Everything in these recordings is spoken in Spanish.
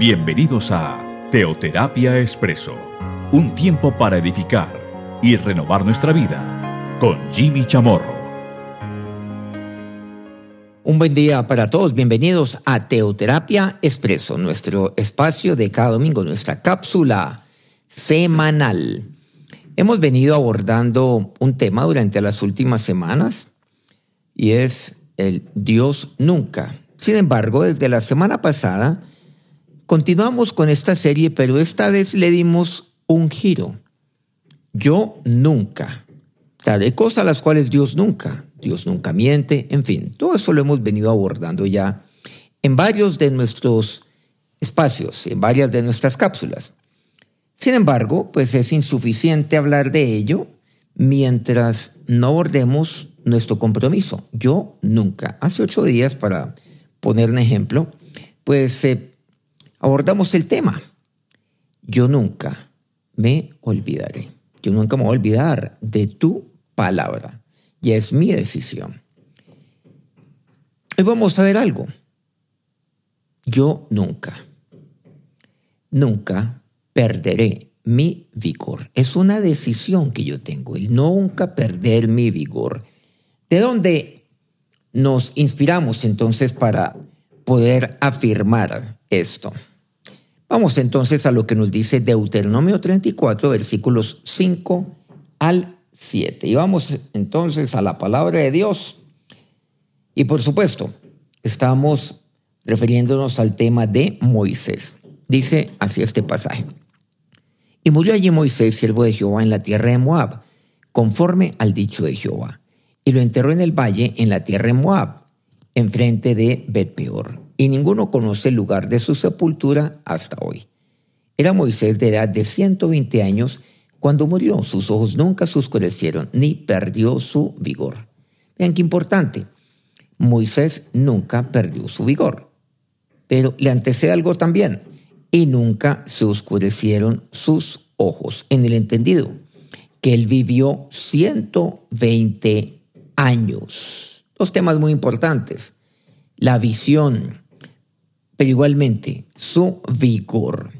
Bienvenidos a Teoterapia Expreso, un tiempo para edificar y renovar nuestra vida con Jimmy Chamorro. Un buen día para todos, bienvenidos a Teoterapia Expreso, nuestro espacio de cada domingo, nuestra cápsula semanal. Hemos venido abordando un tema durante las últimas semanas y es el Dios nunca. Sin embargo, desde la semana pasada, Continuamos con esta serie, pero esta vez le dimos un giro. Yo nunca. Hay cosas las cuales Dios nunca. Dios nunca miente, en fin, todo eso lo hemos venido abordando ya en varios de nuestros espacios, en varias de nuestras cápsulas. Sin embargo, pues es insuficiente hablar de ello mientras no abordemos nuestro compromiso. Yo nunca. Hace ocho días, para poner un ejemplo, pues eh, abordamos el tema. Yo nunca me olvidaré. Yo nunca me voy a olvidar de tu palabra. Ya es mi decisión. Hoy vamos a ver algo. Yo nunca, nunca perderé mi vigor. Es una decisión que yo tengo, el nunca perder mi vigor. ¿De dónde nos inspiramos entonces para poder afirmar esto? Vamos entonces a lo que nos dice Deuteronomio 34, versículos 5 al 7. Y vamos entonces a la palabra de Dios. Y por supuesto, estamos refiriéndonos al tema de Moisés. Dice así este pasaje. Y murió allí Moisés, siervo de Jehová, en la tierra de Moab, conforme al dicho de Jehová. Y lo enterró en el valle, en la tierra de Moab, enfrente de Betpeor y ninguno conoce el lugar de su sepultura hasta hoy. Era Moisés de edad de 120 años cuando murió. Sus ojos nunca se oscurecieron ni perdió su vigor. Vean qué importante. Moisés nunca perdió su vigor. Pero le antecede algo también. Y nunca se oscurecieron sus ojos. En el entendido que él vivió 120 años. Dos temas muy importantes. La visión pero igualmente su vigor.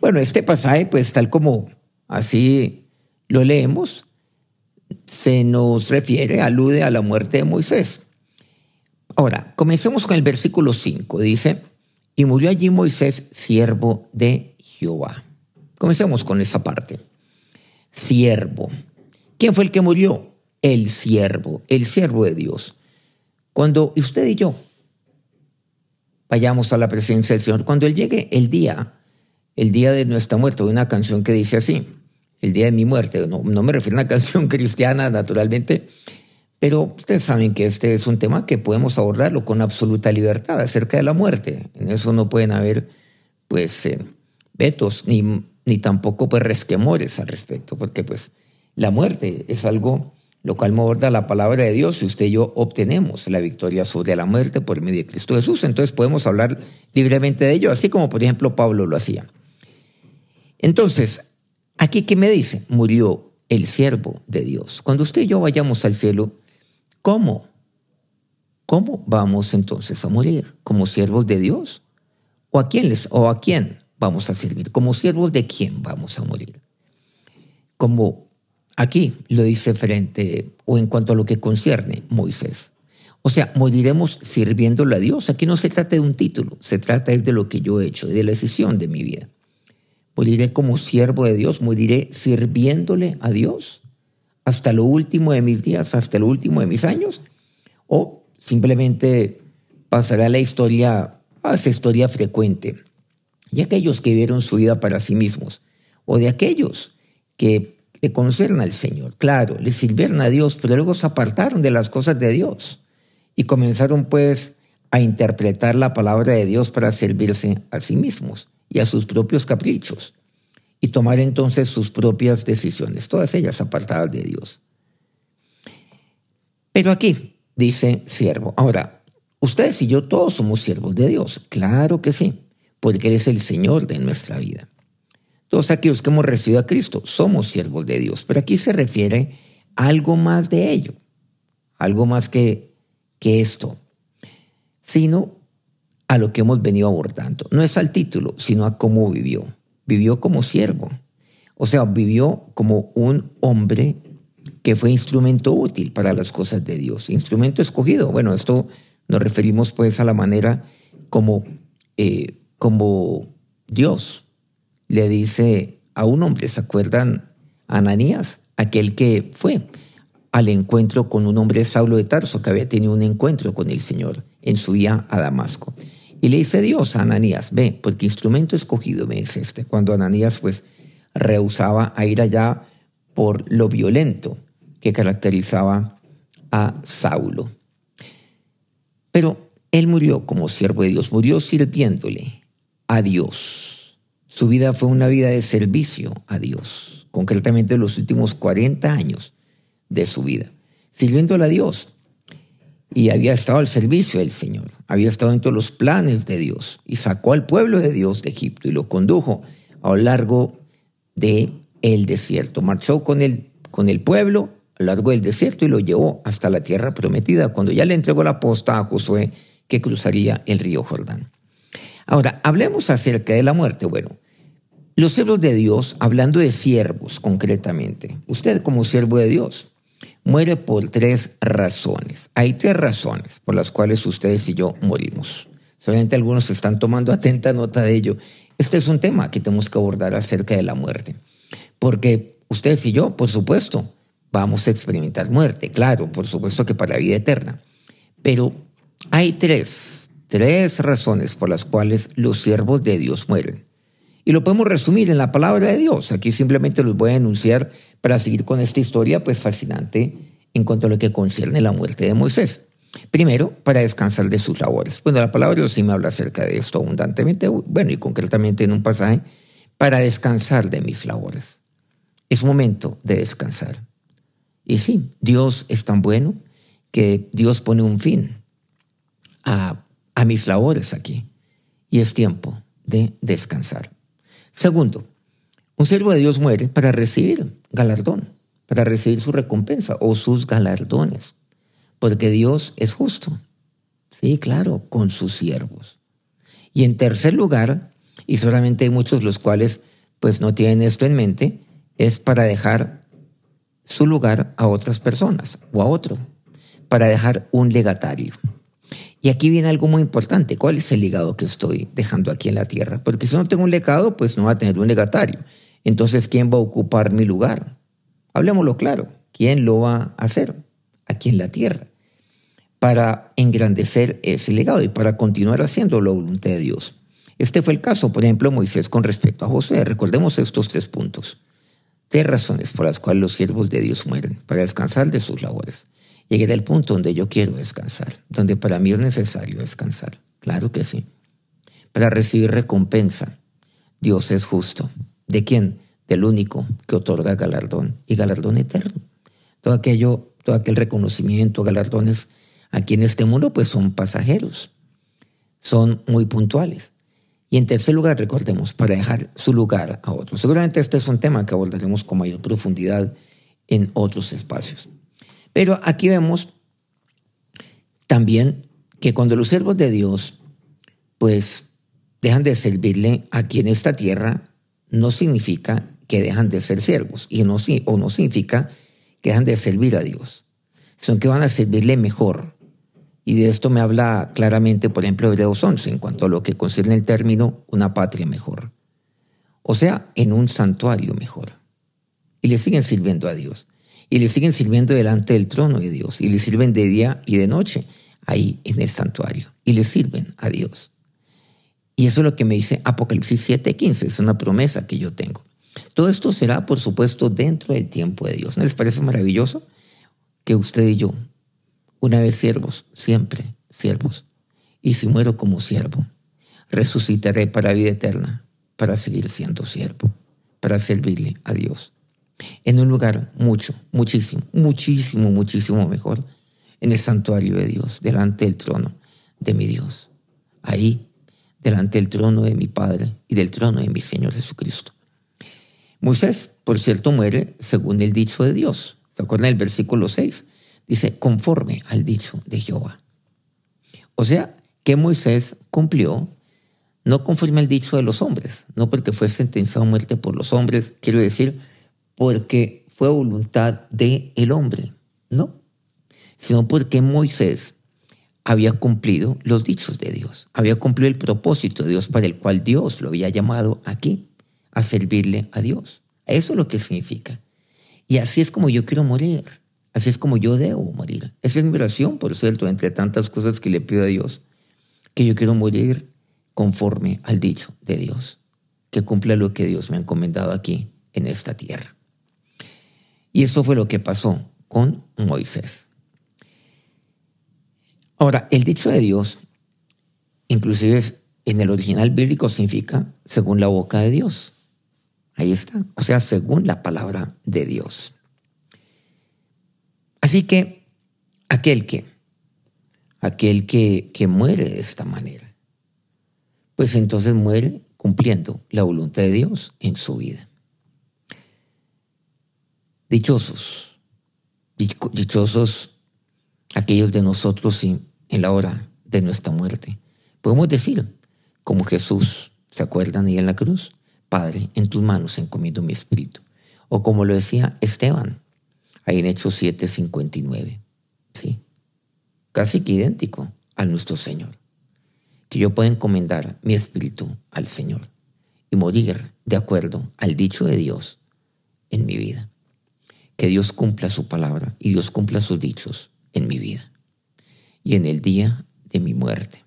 Bueno, este pasaje, pues tal como así lo leemos, se nos refiere, alude a la muerte de Moisés. Ahora, comencemos con el versículo 5. Dice, y murió allí Moisés, siervo de Jehová. Comencemos con esa parte. Siervo. ¿Quién fue el que murió? El siervo, el siervo de Dios. Cuando usted y yo vayamos a la presencia del Señor. Cuando Él llegue el día, el día de nuestra muerte, hay una canción que dice así, el día de mi muerte, no, no me refiero a una canción cristiana naturalmente, pero ustedes saben que este es un tema que podemos abordarlo con absoluta libertad acerca de la muerte. En eso no pueden haber, pues, eh, vetos ni, ni tampoco, pues, resquemores al respecto, porque, pues, la muerte es algo lo cual aborda la palabra de Dios y usted y yo obtenemos la victoria sobre la muerte por medio de Cristo Jesús. Entonces podemos hablar libremente de ello, así como por ejemplo Pablo lo hacía. Entonces, aquí qué me dice, murió el siervo de Dios. Cuando usted y yo vayamos al cielo, ¿cómo? ¿Cómo vamos entonces a morir? ¿Como siervos de Dios? ¿O a quién les o a quién vamos a servir? ¿Como siervos de quién vamos a morir? ¿Como Aquí lo dice frente o en cuanto a lo que concierne Moisés. O sea, moriremos sirviéndole a Dios. Aquí no se trata de un título, se trata de lo que yo he hecho, de la decisión de mi vida. Moriré como siervo de Dios, moriré sirviéndole a Dios hasta lo último de mis días, hasta lo último de mis años, o simplemente pasará la historia, a esa historia frecuente, y aquellos que vieron su vida para sí mismos, o de aquellos que le conocieron al Señor, claro, le sirvieron a Dios, pero luego se apartaron de las cosas de Dios y comenzaron pues a interpretar la palabra de Dios para servirse a sí mismos y a sus propios caprichos y tomar entonces sus propias decisiones, todas ellas apartadas de Dios. Pero aquí dice siervo. Ahora, ustedes y yo todos somos siervos de Dios, claro que sí, porque Él es el Señor de nuestra vida. Todos aquellos que hemos recibido a Cristo somos siervos de Dios, pero aquí se refiere a algo más de ello, algo más que, que esto, sino a lo que hemos venido abordando. No es al título, sino a cómo vivió. Vivió como siervo. O sea, vivió como un hombre que fue instrumento útil para las cosas de Dios. Instrumento escogido. Bueno, esto nos referimos pues a la manera como, eh, como Dios le dice a un hombre, ¿se acuerdan? Ananías, aquel que fue al encuentro con un hombre Saulo de Tarso que había tenido un encuentro con el Señor en su vía a Damasco. Y le dice Dios a Ananías, ve, porque instrumento escogido me es este. Cuando Ananías pues rehusaba a ir allá por lo violento que caracterizaba a Saulo. Pero él murió como siervo de Dios, murió sirviéndole a Dios. Su vida fue una vida de servicio a Dios, concretamente los últimos 40 años de su vida, sirviéndole a Dios. Y había estado al servicio del Señor, había estado en todos los planes de Dios y sacó al pueblo de Dios de Egipto y lo condujo a lo largo de el desierto. Marchó con el, con el pueblo a lo largo del desierto y lo llevó hasta la tierra prometida, cuando ya le entregó la posta a Josué que cruzaría el río Jordán. Ahora, hablemos acerca de la muerte. Bueno, los siervos de Dios, hablando de siervos concretamente, usted como siervo de Dios, muere por tres razones. Hay tres razones por las cuales ustedes y yo morimos. Solamente algunos están tomando atenta nota de ello. Este es un tema que tenemos que abordar acerca de la muerte. Porque ustedes y yo, por supuesto, vamos a experimentar muerte. Claro, por supuesto que para la vida eterna. Pero hay tres, tres razones por las cuales los siervos de Dios mueren. Y lo podemos resumir en la palabra de Dios. Aquí simplemente los voy a enunciar para seguir con esta historia pues fascinante en cuanto a lo que concierne la muerte de Moisés. Primero, para descansar de sus labores. Bueno, la palabra de Dios sí me habla acerca de esto abundantemente, bueno, y concretamente en un pasaje, para descansar de mis labores. Es momento de descansar. Y sí, Dios es tan bueno que Dios pone un fin a, a mis labores aquí. Y es tiempo de descansar. Segundo, un siervo de Dios muere para recibir galardón, para recibir su recompensa o sus galardones, porque Dios es justo. Sí, claro, con sus siervos. Y en tercer lugar, y solamente hay muchos los cuales pues no tienen esto en mente, es para dejar su lugar a otras personas o a otro, para dejar un legatario. Y aquí viene algo muy importante. ¿Cuál es el legado que estoy dejando aquí en la tierra? Porque si no tengo un legado, pues no va a tener un legatario. Entonces, ¿quién va a ocupar mi lugar? Hablemoslo claro. ¿Quién lo va a hacer aquí en la tierra? Para engrandecer ese legado y para continuar haciendo la voluntad de Dios. Este fue el caso, por ejemplo, Moisés con respecto a José. Recordemos estos tres puntos. Tres razones por las cuales los siervos de Dios mueren, para descansar de sus labores. Llegué al punto donde yo quiero descansar, donde para mí es necesario descansar. Claro que sí. Para recibir recompensa, Dios es justo. ¿De quién? Del único que otorga galardón y galardón eterno. Todo aquello, todo aquel reconocimiento, galardones aquí en este mundo, pues son pasajeros. Son muy puntuales. Y en tercer lugar, recordemos, para dejar su lugar a otros. Seguramente este es un tema que abordaremos con mayor profundidad en otros espacios. Pero aquí vemos también que cuando los siervos de Dios, pues, dejan de servirle aquí en esta tierra, no significa que dejan de ser siervos, y no, o no significa que dejan de servir a Dios, sino que van a servirle mejor. Y de esto me habla claramente, por ejemplo, Hebreos 11, en cuanto a lo que concierne el término una patria mejor. O sea, en un santuario mejor. Y le siguen sirviendo a Dios y le siguen sirviendo delante del trono de Dios y le sirven de día y de noche ahí en el santuario y le sirven a Dios. Y eso es lo que me dice Apocalipsis 7:15, es una promesa que yo tengo. Todo esto será, por supuesto, dentro del tiempo de Dios. ¿No les parece maravilloso que usted y yo, una vez siervos, siempre siervos, y si muero como siervo, resucitaré para vida eterna, para seguir siendo siervo, para servirle a Dios? En un lugar mucho, muchísimo, muchísimo, muchísimo mejor, en el santuario de Dios, delante del trono de mi Dios. Ahí, delante del trono de mi Padre y del trono de mi Señor Jesucristo. Moisés, por cierto, muere según el dicho de Dios. ¿Se acuerdan del versículo 6? Dice, conforme al dicho de Jehová. O sea, que Moisés cumplió no conforme al dicho de los hombres, no porque fue sentenciado a muerte por los hombres, quiero decir, porque fue voluntad del el hombre, no, sino porque Moisés había cumplido los dichos de Dios, había cumplido el propósito de Dios para el cual Dios lo había llamado aquí, a servirle a Dios. Eso es lo que significa. Y así es como yo quiero morir, así es como yo debo morir. Esa es mi oración, por cierto, entre tantas cosas que le pido a Dios, que yo quiero morir conforme al dicho de Dios, que cumpla lo que Dios me ha encomendado aquí en esta tierra. Y eso fue lo que pasó con Moisés. Ahora, el dicho de Dios, inclusive en el original bíblico, significa según la boca de Dios. Ahí está, o sea, según la palabra de Dios. Así que aquel que, aquel que, que muere de esta manera, pues entonces muere cumpliendo la voluntad de Dios en su vida. Dichosos, dichosos aquellos de nosotros en la hora de nuestra muerte. Podemos decir, como Jesús, ¿se acuerdan ahí en la cruz? Padre, en tus manos encomiendo mi espíritu. O como lo decía Esteban, ahí en Hechos 7, 59. ¿Sí? Casi que idéntico a nuestro Señor. Que yo pueda encomendar mi espíritu al Señor y morir de acuerdo al dicho de Dios en mi vida que Dios cumpla su palabra y Dios cumpla sus dichos en mi vida y en el día de mi muerte.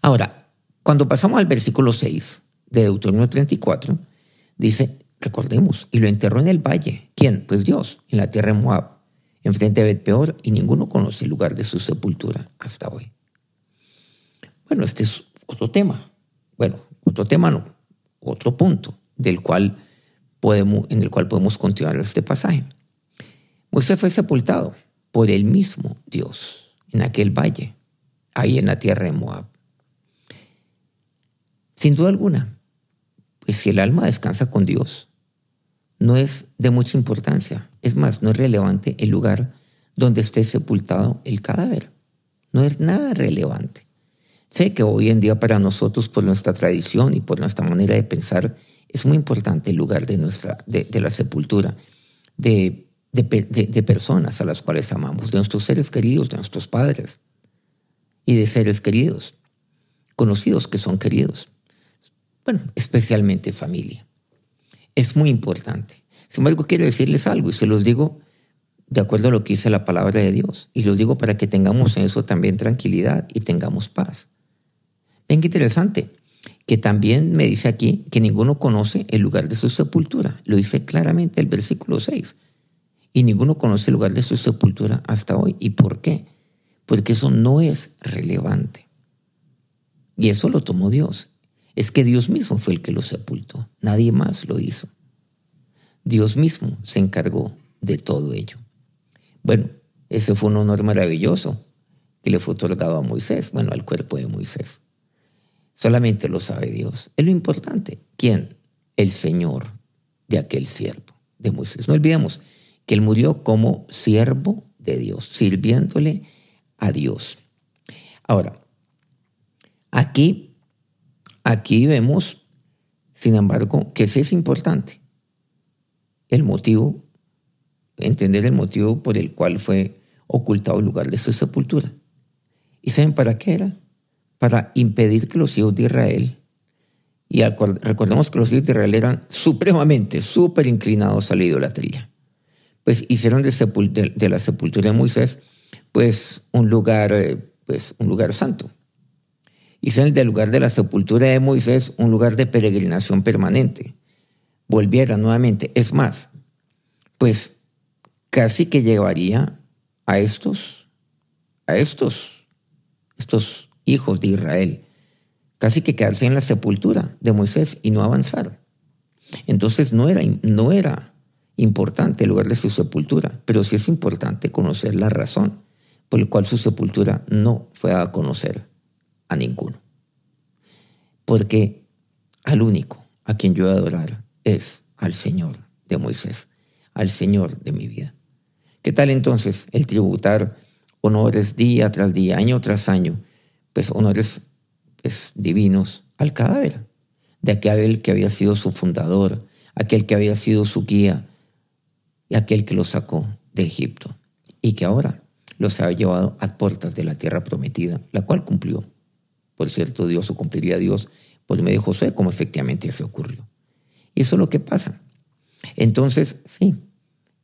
Ahora, cuando pasamos al versículo 6 de Deuteronomio 34, dice, recordemos, y lo enterró en el valle. ¿Quién? Pues Dios, en la tierra de Moab, enfrente de Bet-peor, y ninguno conoce el lugar de su sepultura hasta hoy. Bueno, este es otro tema. Bueno, otro tema no, otro punto del cual en el cual podemos continuar este pasaje. Moisés fue sepultado por el mismo Dios en aquel valle, ahí en la tierra de Moab. Sin duda alguna, pues si el alma descansa con Dios, no es de mucha importancia. Es más, no es relevante el lugar donde esté sepultado el cadáver. No es nada relevante. Sé que hoy en día para nosotros, por nuestra tradición y por nuestra manera de pensar, es muy importante el lugar de, nuestra, de, la sepultura, de, de, personas a las cuales amamos, de nuestros seres queridos, de nuestros padres y de seres queridos, conocidos que son queridos. Bueno, especialmente familia. Es muy importante. Sin embargo, quiero decirles algo y se los digo de acuerdo a lo que dice la palabra de Dios. Y los digo para que tengamos en eso también tranquilidad y tengamos paz. Ven qué interesante que también me dice aquí que ninguno conoce el lugar de su sepultura. Lo dice claramente el versículo 6. Y ninguno conoce el lugar de su sepultura hasta hoy. ¿Y por qué? Porque eso no es relevante. Y eso lo tomó Dios. Es que Dios mismo fue el que lo sepultó. Nadie más lo hizo. Dios mismo se encargó de todo ello. Bueno, ese fue un honor maravilloso que le fue otorgado a Moisés, bueno, al cuerpo de Moisés. Solamente lo sabe Dios. Es lo importante. ¿Quién? El Señor de aquel siervo, de Moisés. No olvidemos que él murió como siervo de Dios, sirviéndole a Dios. Ahora, aquí, aquí vemos, sin embargo, que sí es importante el motivo, entender el motivo por el cual fue ocultado el lugar de su sepultura. ¿Y saben para qué era? Para impedir que los hijos de Israel, y recordemos que los hijos de Israel eran supremamente, súper inclinados a la idolatría, pues hicieron de, la sepultura de Moisés pues un lugar, eh, pues, un lugar santo. Hicieron del lugar de la sepultura de Moisés un lugar de peregrinación permanente. Volvieran nuevamente. Es más, pues casi que llevaría a estos, a estos, estos hijos de Israel, casi que quedarse en la sepultura de Moisés y no avanzar. Entonces no era, no era importante el lugar de su sepultura, pero sí es importante conocer la razón por la cual su sepultura no fue a conocer a ninguno. Porque al único a quien yo he de adorar es al Señor de Moisés, al Señor de mi vida. ¿Qué tal entonces el tributar honores día tras día, año tras año, pues honores pues, divinos al cadáver de aquel que había sido su fundador, aquel que había sido su guía y aquel que lo sacó de Egipto y que ahora los ha llevado a puertas de la tierra prometida, la cual cumplió. Por cierto, Dios o cumpliría Dios por medio de Josué, como efectivamente se ocurrió. Y eso es lo que pasa. Entonces, sí,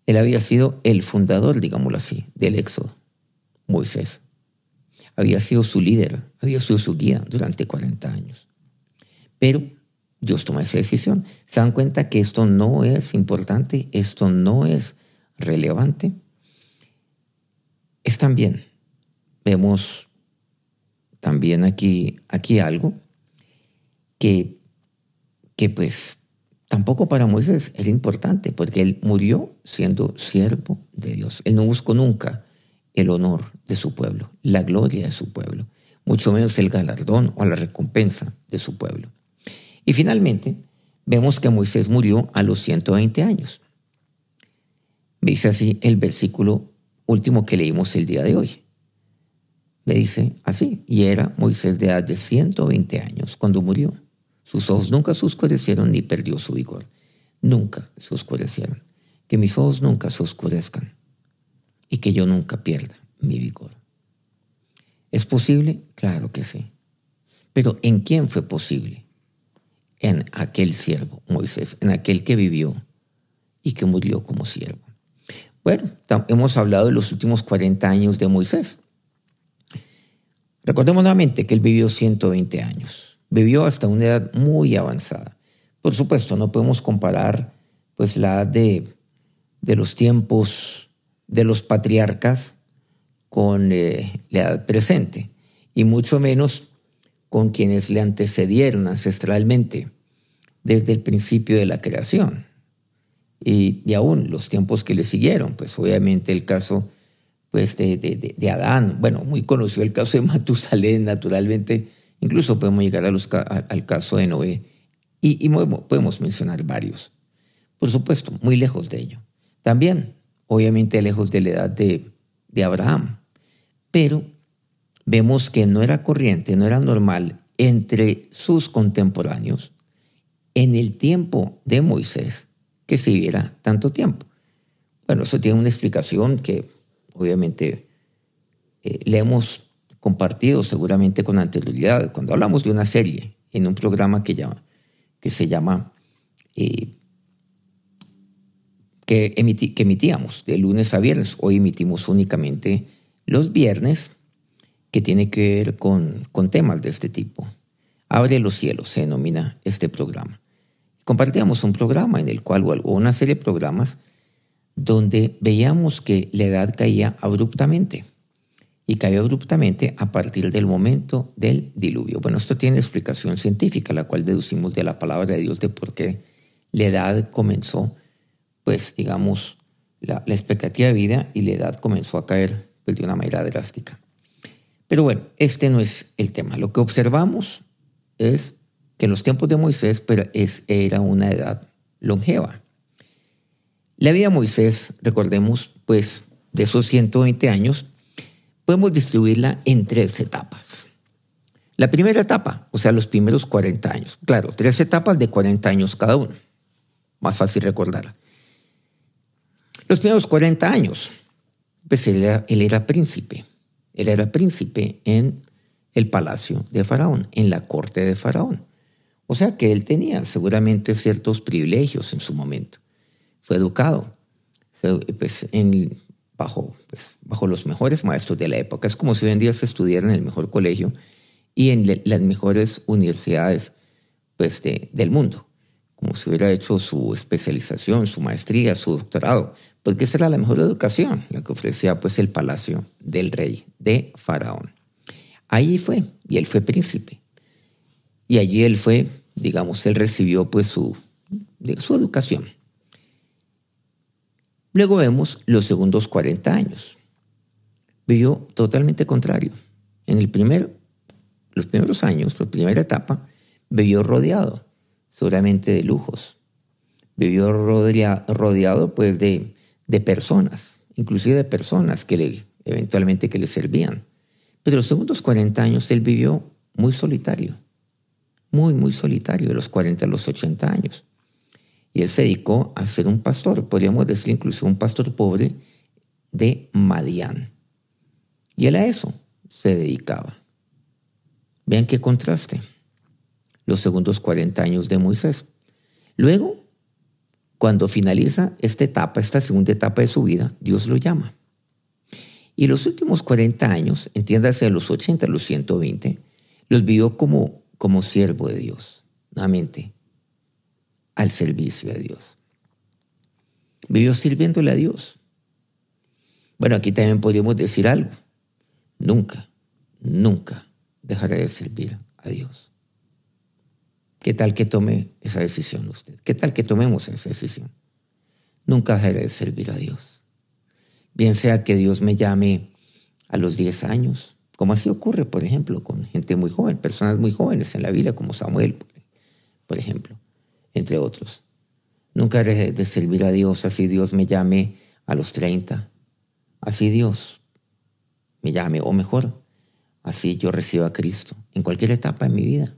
él había sido el fundador, digámoslo así, del Éxodo, Moisés. Había sido su líder, había sido su guía durante 40 años. Pero Dios toma esa decisión. Se dan cuenta que esto no es importante, esto no es relevante. Es también, vemos también aquí, aquí algo que, que pues tampoco para Moisés era importante, porque él murió siendo siervo de Dios. Él no buscó nunca el honor de su pueblo, la gloria de su pueblo, mucho menos el galardón o la recompensa de su pueblo. Y finalmente, vemos que Moisés murió a los 120 años. Dice así el versículo último que leímos el día de hoy. Me dice así, y era Moisés de edad de 120 años cuando murió. Sus ojos nunca se oscurecieron ni perdió su vigor. Nunca se oscurecieron. Que mis ojos nunca se oscurezcan y que yo nunca pierda mi vigor. ¿Es posible? Claro que sí. Pero ¿en quién fue posible? En aquel siervo, Moisés, en aquel que vivió y que murió como siervo. Bueno, hemos hablado de los últimos 40 años de Moisés. Recordemos nuevamente que él vivió 120 años vivió hasta una edad muy avanzada. Por supuesto, no podemos comparar pues la edad de, de los tiempos de los patriarcas con eh, la edad presente, y mucho menos con quienes le antecedieron ancestralmente desde el principio de la creación. Y, y aún los tiempos que le siguieron, pues obviamente el caso pues, de, de, de Adán, bueno, muy conocido el caso de Matusalén, naturalmente, Incluso podemos llegar al caso de Noé y, podemos mencionar varios. Por supuesto, muy lejos de ello. También, obviamente, lejos de la edad de, de Abraham. Pero vemos que no era corriente, no era normal entre sus contemporáneos en el tiempo de Moisés que se viviera tanto tiempo. Bueno, eso tiene una explicación que obviamente eh, le hemos compartido seguramente con anterioridad. Cuando hablamos de una serie en un programa que, llama, que se llama, eh, que, emitíamos de lunes a viernes, hoy emitimos únicamente los viernes, que tiene que ver con, con temas de este tipo. Abre los cielos se denomina este programa. Compartíamos un programa en el cual, o una serie de programas, donde veíamos que la edad caía abruptamente y cayó abruptamente a partir del momento del diluvio. Bueno, esto tiene explicación científica, la cual deducimos de la palabra de Dios de por qué la edad comenzó, pues digamos, la, expectativa de vida y la edad comenzó a caer pues, de una manera drástica. Pero bueno, este no es el tema. Lo que observamos es que en los tiempos de Moisés es, era una edad longeva. La vida de Moisés, recordemos, pues de esos 120 años, podemos distribuirla en tres etapas. La primera etapa, o sea, los primeros 40 años. Claro, tres etapas de 40 años cada uno. Más fácil recordar. Los primeros 40 años, pues él era, él era príncipe. Él era príncipe en el palacio de Faraón, en la corte de Faraón. O sea que él tenía seguramente ciertos privilegios en su momento. Fue educado pues, bajo, pues, bajo los mejores maestros de la época. Es como si hoy en día se estudiara en el mejor colegio y en las mejores universidades pues, del mundo, como si hubiera hecho su especialización, su maestría, su doctorado, porque esa era la mejor educación, la que ofrecía pues, el palacio del rey, de Faraón. Ahí fue, y él fue príncipe. Y allí él fue, digamos, él recibió pues su, su educación. Luego vemos los segundos 40 años. Vivió totalmente contrario. En el primer, los primeros años, la primera etapa, vivió rodeado seguramente de lujos. Vivió rodeado pues de, personas, inclusive de personas que le, eventualmente que le servían. Pero los segundos 40 años él vivió muy solitario, muy, muy solitario, de los 40 a los 80 años. Y él se dedicó a ser un pastor, podríamos decir incluso un pastor pobre de Madián. Y él a eso se dedicaba. Vean qué contraste. Los segundos 40 años de Moisés. Luego, cuando finaliza esta etapa, esta segunda etapa de su vida, Dios lo llama. Y los últimos 40 años, entiéndase los 80 a los 120, los vivió como, como siervo de Dios, nuevamente, al servicio de Dios. Vivió sirviéndole a Dios. Bueno, aquí también podríamos decir algo. Nunca, nunca dejaré de servir a Dios. ¿Qué tal que tome esa decisión usted? ¿Qué tal que tomemos esa decisión? Nunca dejaré de servir a Dios. Bien sea que Dios me llame a los 10 años, como así ocurre, por ejemplo, con gente muy joven, personas muy jóvenes en la vida, como Samuel, por ejemplo entre otros. Nunca haré de servir a Dios así Dios me llame a los 30, así Dios me llame, o mejor, así yo reciba a Cristo en cualquier etapa de mi vida.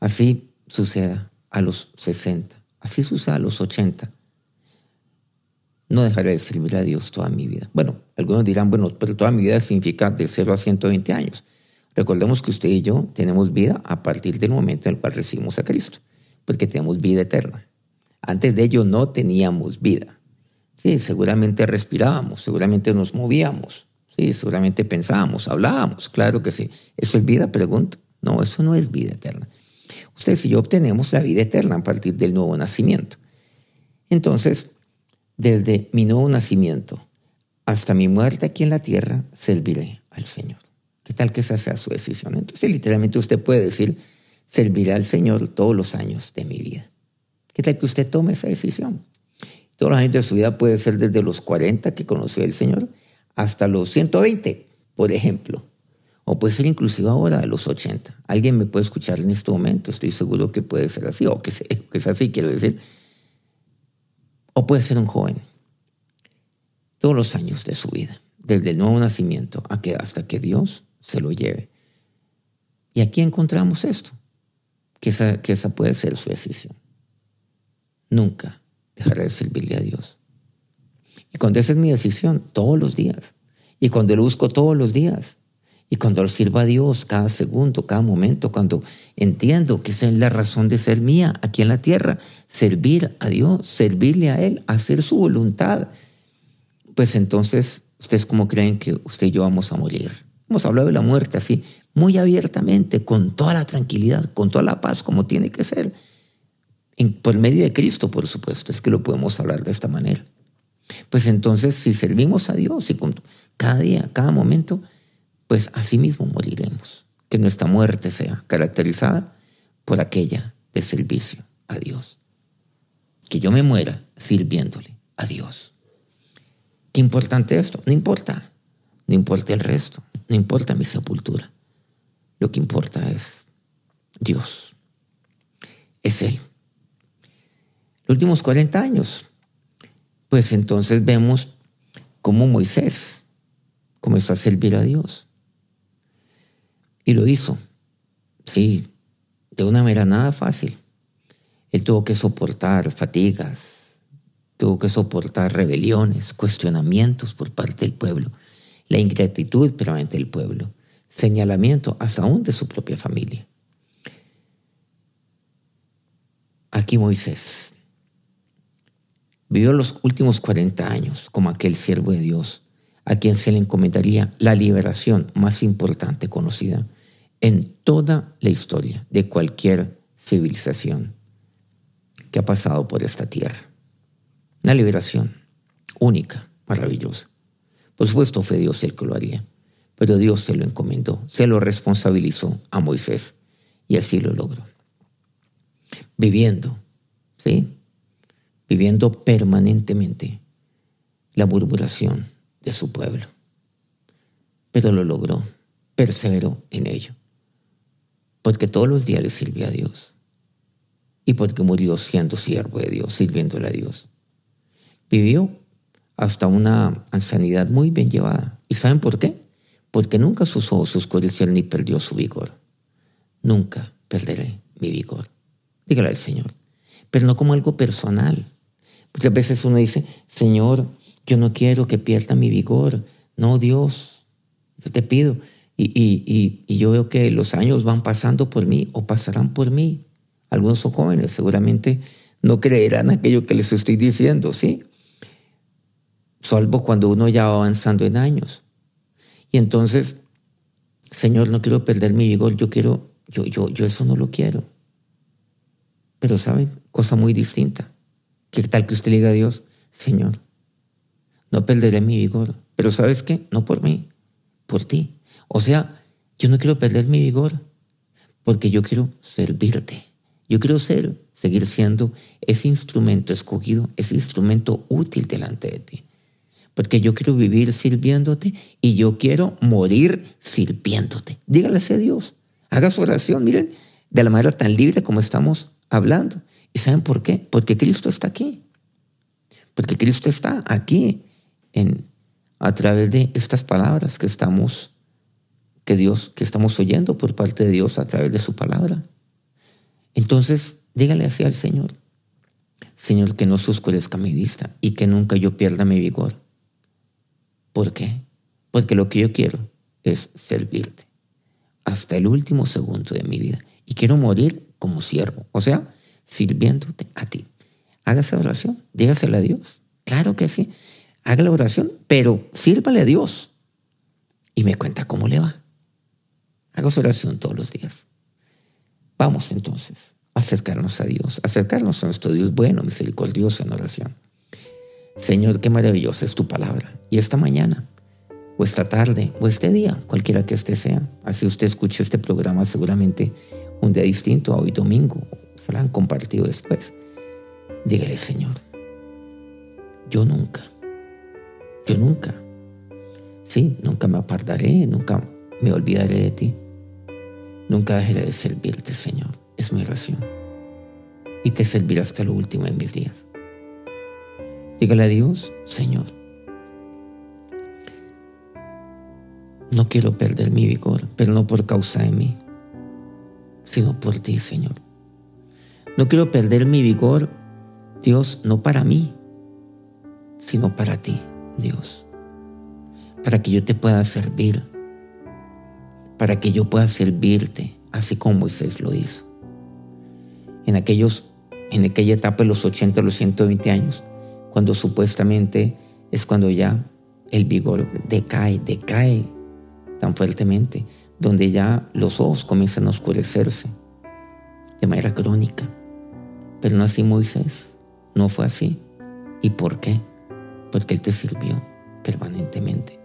Así suceda a los 60, así suceda a los 80. No dejaré de servir a Dios toda mi vida. Bueno, algunos dirán, bueno, pero toda mi vida significa de 0 a 120 años. Recordemos que usted y yo tenemos vida a partir del momento en el cual recibimos a Cristo porque tenemos vida eterna. Antes de ello no teníamos vida. Sí, seguramente respirábamos, seguramente nos movíamos, sí, seguramente pensábamos, hablábamos, claro que sí. ¿Eso es vida? Pregunto. No, eso no es vida eterna. Ustedes y yo obtenemos la vida eterna a partir del nuevo nacimiento. Entonces, desde mi nuevo nacimiento hasta mi muerte aquí en la tierra, serviré al Señor. ¿Qué tal que esa sea su decisión? Entonces, literalmente usted puede decir, serviré al Señor todos los años de mi vida. ¿Qué tal que usted tome esa decisión? Todos los años de su vida puede ser desde los 40 que conoció al Señor hasta los 120, por ejemplo. O puede ser inclusive ahora a los 80. Alguien me puede escuchar en este momento, estoy seguro que puede ser así, o que, es así, quiero decir. O puede ser un joven. Todos los años de su vida, desde el nuevo nacimiento hasta que Dios se lo lleve. Y aquí encontramos esto que esa, que esa puede ser su decisión. Nunca dejaré de servirle a Dios. Y cuando esa es mi decisión, todos los días. Y cuando lo busco todos los días. Y cuando lo sirva a Dios cada segundo, cada momento, cuando entiendo que esa es la razón de ser mía aquí en la tierra, servir a Dios, servirle a Él, hacer su voluntad, pues entonces, ¿ustedes cómo creen que usted y yo vamos a morir? Hemos hablado de la muerte así, muy abiertamente, con toda la tranquilidad, con toda la paz, como tiene que ser. por medio de Cristo, por supuesto, es que lo podemos hablar de esta manera. Pues entonces, si servimos a Dios y con cada día, cada momento, pues así mismo moriremos. Que nuestra muerte sea caracterizada por aquella de servicio a Dios. Que yo me muera sirviéndole a Dios. Qué importante esto. No importa. No importa el resto. No importa mi sepultura. Lo que importa es Dios. Es Él. Los últimos 40 años, pues entonces vemos cómo Moisés comenzó a servir a Dios. Y lo hizo, sí, de una manera nada fácil. Él tuvo que soportar fatigas, tuvo que soportar rebeliones, cuestionamientos por parte del pueblo, la ingratitud permanente del pueblo señalamiento hasta aún de su propia familia. Aquí Moisés vivió los últimos 40 años como aquel siervo de Dios a quien se le encomendaría la liberación más importante conocida en toda la historia de cualquier civilización que ha pasado por esta tierra. Una liberación única, maravillosa. Por supuesto fue Dios el que lo haría. Pero Dios se lo encomendó, se lo responsabilizó a Moisés y así lo logró. Viviendo, ¿sí? Viviendo permanentemente la murmuración de su pueblo. Pero lo logró, perseveró en ello. Porque todos los días le sirvió a Dios. Y porque murió siendo siervo de Dios, sirviéndole a Dios. Vivió hasta una ancianidad muy bien llevada. ¿Y saben por qué? porque nunca sus ojos oscurecieron ni perdió su vigor. Nunca perderé mi vigor. Dígale al Señor, pero no como algo personal. Muchas veces uno dice, Señor, yo no quiero que pierda mi vigor. No, Dios, yo te pido. Y, y, y, yo veo que los años van pasando por mí o pasarán por mí. Algunos son jóvenes, seguramente no creerán aquello que les estoy diciendo, ¿sí? Salvo cuando uno ya va avanzando en años. Y entonces, Señor, no quiero perder mi vigor, yo quiero, yo, yo, yo eso no lo quiero. Pero, ¿saben? Cosa muy distinta. ¿Qué tal que usted diga a Dios, Señor, no perderé mi vigor? Pero ¿sabes qué? No por mí, por ti. O sea, yo no quiero perder mi vigor porque yo quiero servirte. Yo quiero ser, seguir siendo ese instrumento escogido, ese instrumento útil delante de ti. Porque yo quiero vivir sirviéndote y yo quiero morir sirviéndote. Dígale a Dios. Haga su oración, miren, de la manera tan libre como estamos hablando. ¿Y saben por qué? Porque Cristo está aquí. Porque Cristo está aquí en, a través de estas palabras que estamos, que Dios, que estamos oyendo por parte de Dios a través de su palabra. Entonces, dígale así al Señor. Señor, que no se oscurezca mi vista y que nunca yo pierda mi vigor. ¿Por qué? Porque lo que yo quiero es servirte hasta el último segundo de mi vida. Y quiero morir como siervo, o sea, sirviéndote a ti. Hágase oración, dígasela a Dios. Claro que sí. Haga la oración, pero sírvale a Dios. Y me cuenta cómo le va. Haga su oración todos los días. Vamos entonces a acercarnos a Dios, acercarnos a nuestro Dios bueno, misericordioso en oración. Señor, qué maravillosa es tu palabra. Y esta mañana, o esta tarde, o este día, cualquiera que este sea, así usted escuche este programa seguramente un día distinto a hoy domingo, se lo han compartido después. Dígale, Señor, yo nunca, yo nunca, sí, nunca me apartaré, nunca me olvidaré de ti. Nunca dejaré de servirte, Señor. Es mi oración. Y te serviré hasta lo último de mis días. Dígale a Dios, Señor, no quiero perder mi vigor, pero no por causa de mí, sino por ti, Señor. No quiero perder mi vigor, Dios, no para mí, sino para ti, Dios. Para que yo te pueda servir, para que yo pueda servirte, así como Moisés lo hizo. En, aquellos, en aquella etapa de los 80 los 120 años, cuando supuestamente es cuando ya el vigor decae, decae tan fuertemente, donde ya los ojos comienzan a oscurecerse de manera crónica. Pero no así Moisés, no fue así. ¿Y por qué? Porque Él te sirvió permanentemente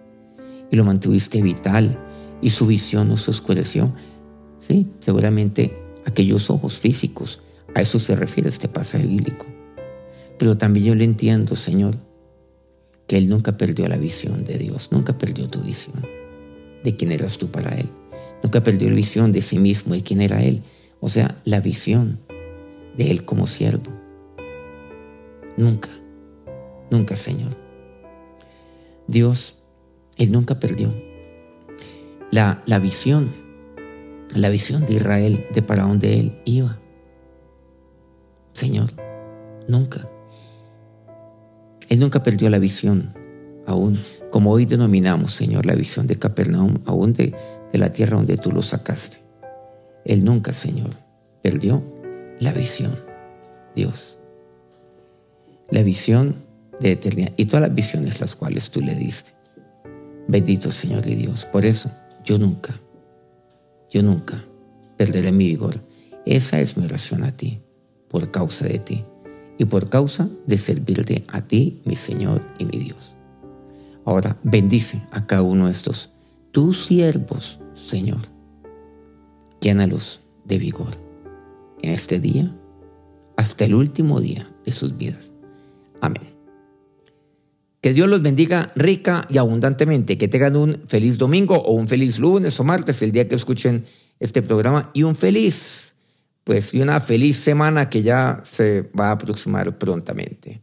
y lo mantuviste vital y su visión no se oscureció. Sí, seguramente aquellos ojos físicos, a eso se refiere este pasaje bíblico. Pero también yo le entiendo, Señor, que Él nunca perdió la visión de Dios, nunca perdió tu visión de quién eras tú para Él. Nunca perdió la visión de sí mismo y quién era Él. O sea, la visión de Él como siervo. Nunca, nunca, Señor. Dios, Él nunca perdió la, la visión, la visión de Israel de para dónde Él iba. Señor, nunca. Él nunca perdió la visión, aún como hoy denominamos, Señor, la visión de Capernaum, aún de, la tierra donde tú lo sacaste. Él nunca, Señor, perdió la visión, Dios. La visión de eternidad y todas las visiones las cuales tú le diste. Bendito Señor y Dios. Por eso yo nunca, yo nunca perderé mi vigor. Esa es mi oración a ti, por causa de ti y por causa de servirte a ti, mi Señor y mi Dios. Ahora bendice a cada uno de estos, tus siervos, Señor. Llénalos de vigor en este día hasta el último día de sus vidas. Amén. Que Dios los bendiga rica y abundantemente. Que tengan un feliz domingo o un feliz lunes o martes, el día que escuchen este programa, y un feliz, pues, y una feliz semana que ya se va a aproximar prontamente.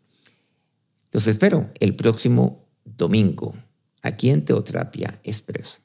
Los espero el próximo domingo aquí en Teoterapia Expreso.